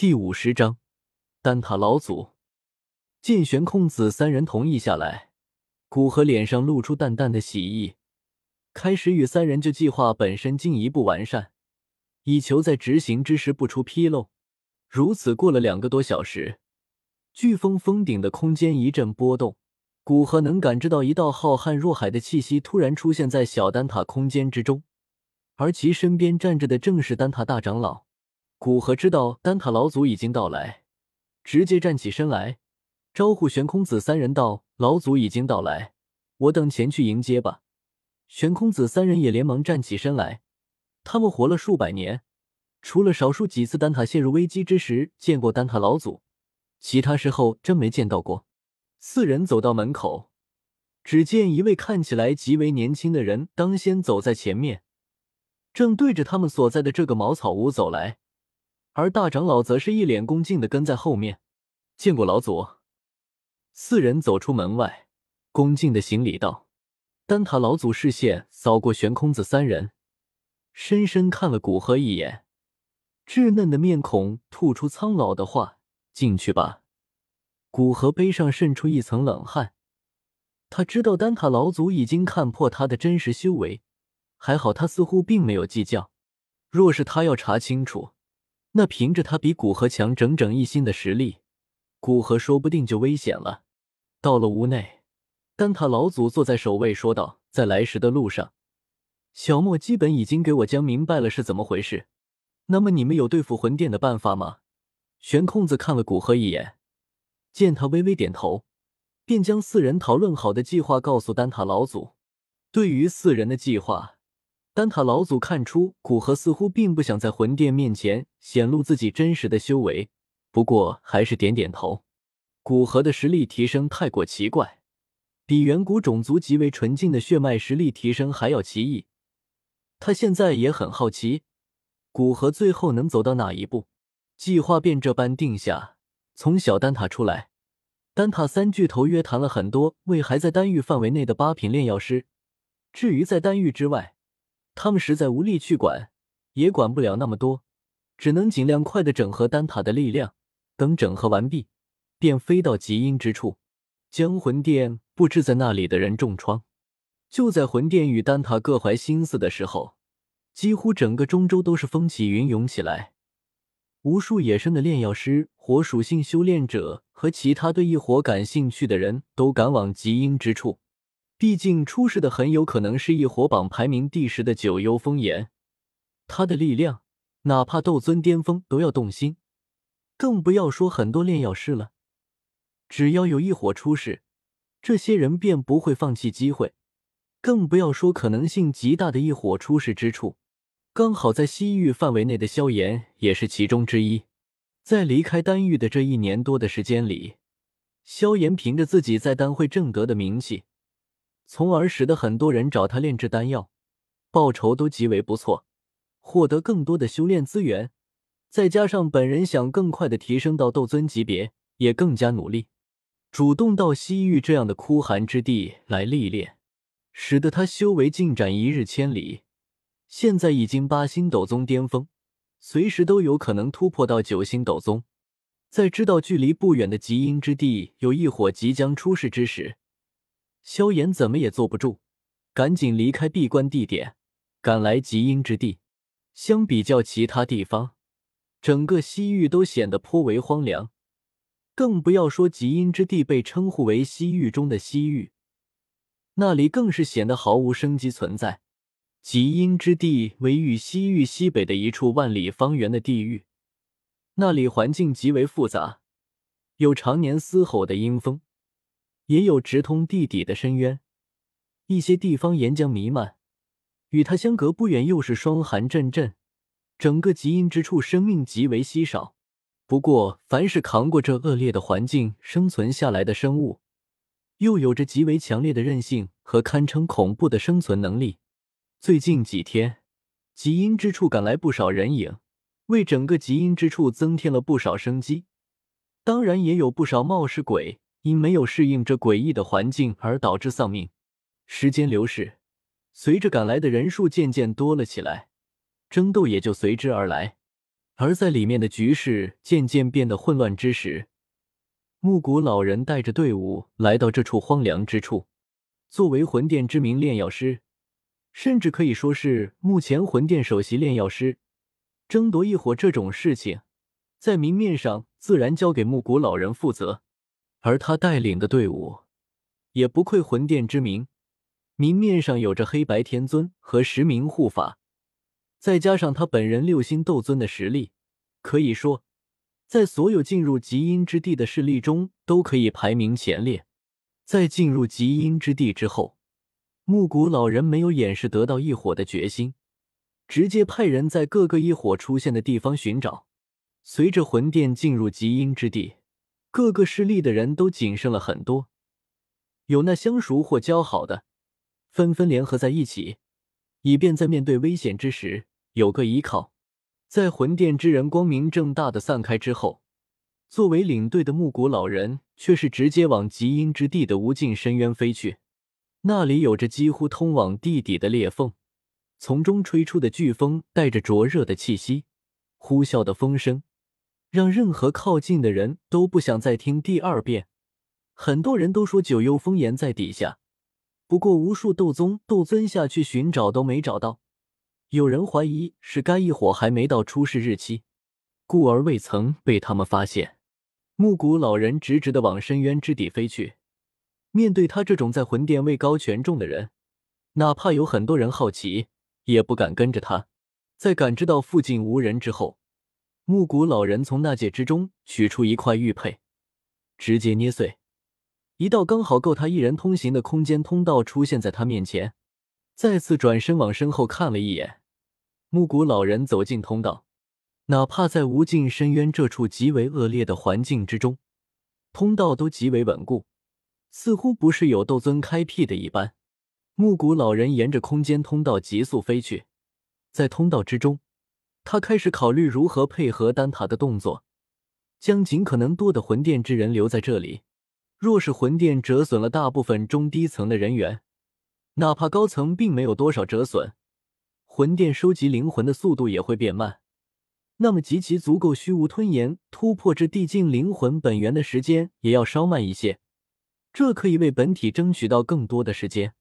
第五十章，丹塔老祖见玄空子三人同意下来，古河脸上露出淡淡的喜意，开始与三人就计划本身进一步完善，以求在执行之时不出纰漏。如此过了两个多小时，飓风峰顶的空间一阵波动，古河能感知到一道浩瀚若海的气息突然出现在小丹塔空间之中，而其身边站着的正是丹塔大长老。古河知道丹塔老祖已经到来，直接站起身来，招呼玄空子三人道：“老祖已经到来，我等前去迎接吧。”玄空子三人也连忙站起身来。他们活了数百年，除了少数几次丹塔陷入危机之时见过丹塔老祖，其他时候真没见到过。四人走到门口，只见一位看起来极为年轻的人当先走在前面，正对着他们所在的这个茅草屋走来。而大长老则是一脸恭敬的跟在后面，见过老祖。四人走出门外，恭敬的行礼道：“丹塔老祖。”视线扫过悬空子三人，深深看了古河一眼，稚嫩的面孔吐出苍老的话：“进去吧。”古河背上渗出一层冷汗，他知道丹塔老祖已经看破他的真实修为，还好他似乎并没有计较。若是他要查清楚，那凭着他比古河强整整一星的实力，古河说不定就危险了。到了屋内，丹塔老祖坐在首位，说道：“在来时的路上，小莫基本已经给我讲明白了是怎么回事。那么你们有对付魂殿的办法吗？”玄空子看了古河一眼，见他微微点头，便将四人讨论好的计划告诉丹塔老祖。对于四人的计划。丹塔老祖看出古河似乎并不想在魂殿面前显露自己真实的修为，不过还是点点头。古河的实力提升太过奇怪，比远古种族极为纯净的血脉实力提升还要奇异。他现在也很好奇，古河最后能走到哪一步。计划便这般定下。从小丹塔出来，丹塔三巨头约谈了很多为还在丹域范围内的八品炼药师。至于在丹域之外，他们实在无力去管，也管不了那么多，只能尽量快的整合丹塔的力量。等整合完毕，便飞到极阴之处，将魂殿布置在那里的人重创。就在魂殿与丹塔各怀心思的时候，几乎整个中州都是风起云涌起来，无数野生的炼药师、火属性修炼者和其他对异火感兴趣的人都赶往极阴之处。毕竟出事的很有可能是异火榜排名第十的九幽风炎，他的力量哪怕斗尊巅峰都要动心，更不要说很多炼药师了。只要有一火出世，这些人便不会放弃机会，更不要说可能性极大的一火出世之处。刚好在西域范围内的萧炎也是其中之一。在离开丹域的这一年多的时间里，萧炎凭着自己在丹会挣得的名气。从而使得很多人找他炼制丹药，报酬都极为不错，获得更多的修炼资源。再加上本人想更快的提升到斗尊级别，也更加努力，主动到西域这样的枯寒之地来历练，使得他修为进展一日千里。现在已经八星斗宗巅峰，随时都有可能突破到九星斗宗。在知道距离不远的极阴之地有一伙即将出世之时，萧炎怎么也坐不住，赶紧离开闭关地点，赶来极阴之地。相比较其他地方，整个西域都显得颇为荒凉，更不要说极阴之地被称呼为西域中的西域，那里更是显得毫无生机存在。极阴之地位于西域西北的一处万里方圆的地域，那里环境极为复杂，有常年嘶吼的阴风。也有直通地底的深渊，一些地方岩浆弥漫，与它相隔不远又是霜寒阵阵，整个极阴之处生命极为稀少。不过，凡是扛过这恶劣的环境生存下来的生物，又有着极为强烈的韧性和堪称恐怖的生存能力。最近几天，极阴之处赶来不少人影，为整个极阴之处增添了不少生机。当然，也有不少冒失鬼。因没有适应这诡异的环境而导致丧命。时间流逝，随着赶来的人数渐渐多了起来，争斗也就随之而来。而在里面的局势渐渐变得混乱之时，木谷老人带着队伍来到这处荒凉之处。作为魂殿知名炼药师，甚至可以说是目前魂殿首席炼药师，争夺异火这种事情，在明面上自然交给木谷老人负责。而他带领的队伍，也不愧魂殿之名，明面上有着黑白天尊和十名护法。再加上他本人六星斗尊的实力，可以说，在所有进入极阴之地的势力中都可以排名前列。在进入极阴之地之后，木谷老人没有掩饰得到异火的决心，直接派人在各个异火出现的地方寻找。随着魂殿进入极阴之地，各个势力的人都谨慎了很多，有那相熟或交好的，纷纷联合在一起，以便在面对危险之时。有个依靠，在魂殿之人光明正大的散开之后，作为领队的木谷老人却是直接往极阴之地的无尽深渊飞去。那里有着几乎通往地底的裂缝，从中吹出的飓风带着灼热的气息，呼啸的风声让任何靠近的人都不想再听第二遍。很多人都说九幽风岩在底下，不过无数斗宗、斗尊下去寻找都没找到。有人怀疑是该异火还没到出世日期，故而未曾被他们发现。木谷老人直直的往深渊之底飞去。面对他这种在魂殿位高权重的人，哪怕有很多人好奇，也不敢跟着他。在感知到附近无人之后，木谷老人从纳戒之中取出一块玉佩，直接捏碎，一道刚好够他一人通行的空间通道出现在他面前。再次转身往身后看了一眼。木谷老人走进通道，哪怕在无尽深渊这处极为恶劣的环境之中，通道都极为稳固，似乎不是有斗尊开辟的一般。木谷老人沿着空间通道急速飞去，在通道之中，他开始考虑如何配合丹塔的动作，将尽可能多的魂殿之人留在这里。若是魂殿折损了大部分中低层的人员，哪怕高层并没有多少折损。魂殿收集灵魂的速度也会变慢，那么集齐足够虚无吞炎突破至地境灵魂本源的时间也要稍慢一些，这可以为本体争取到更多的时间。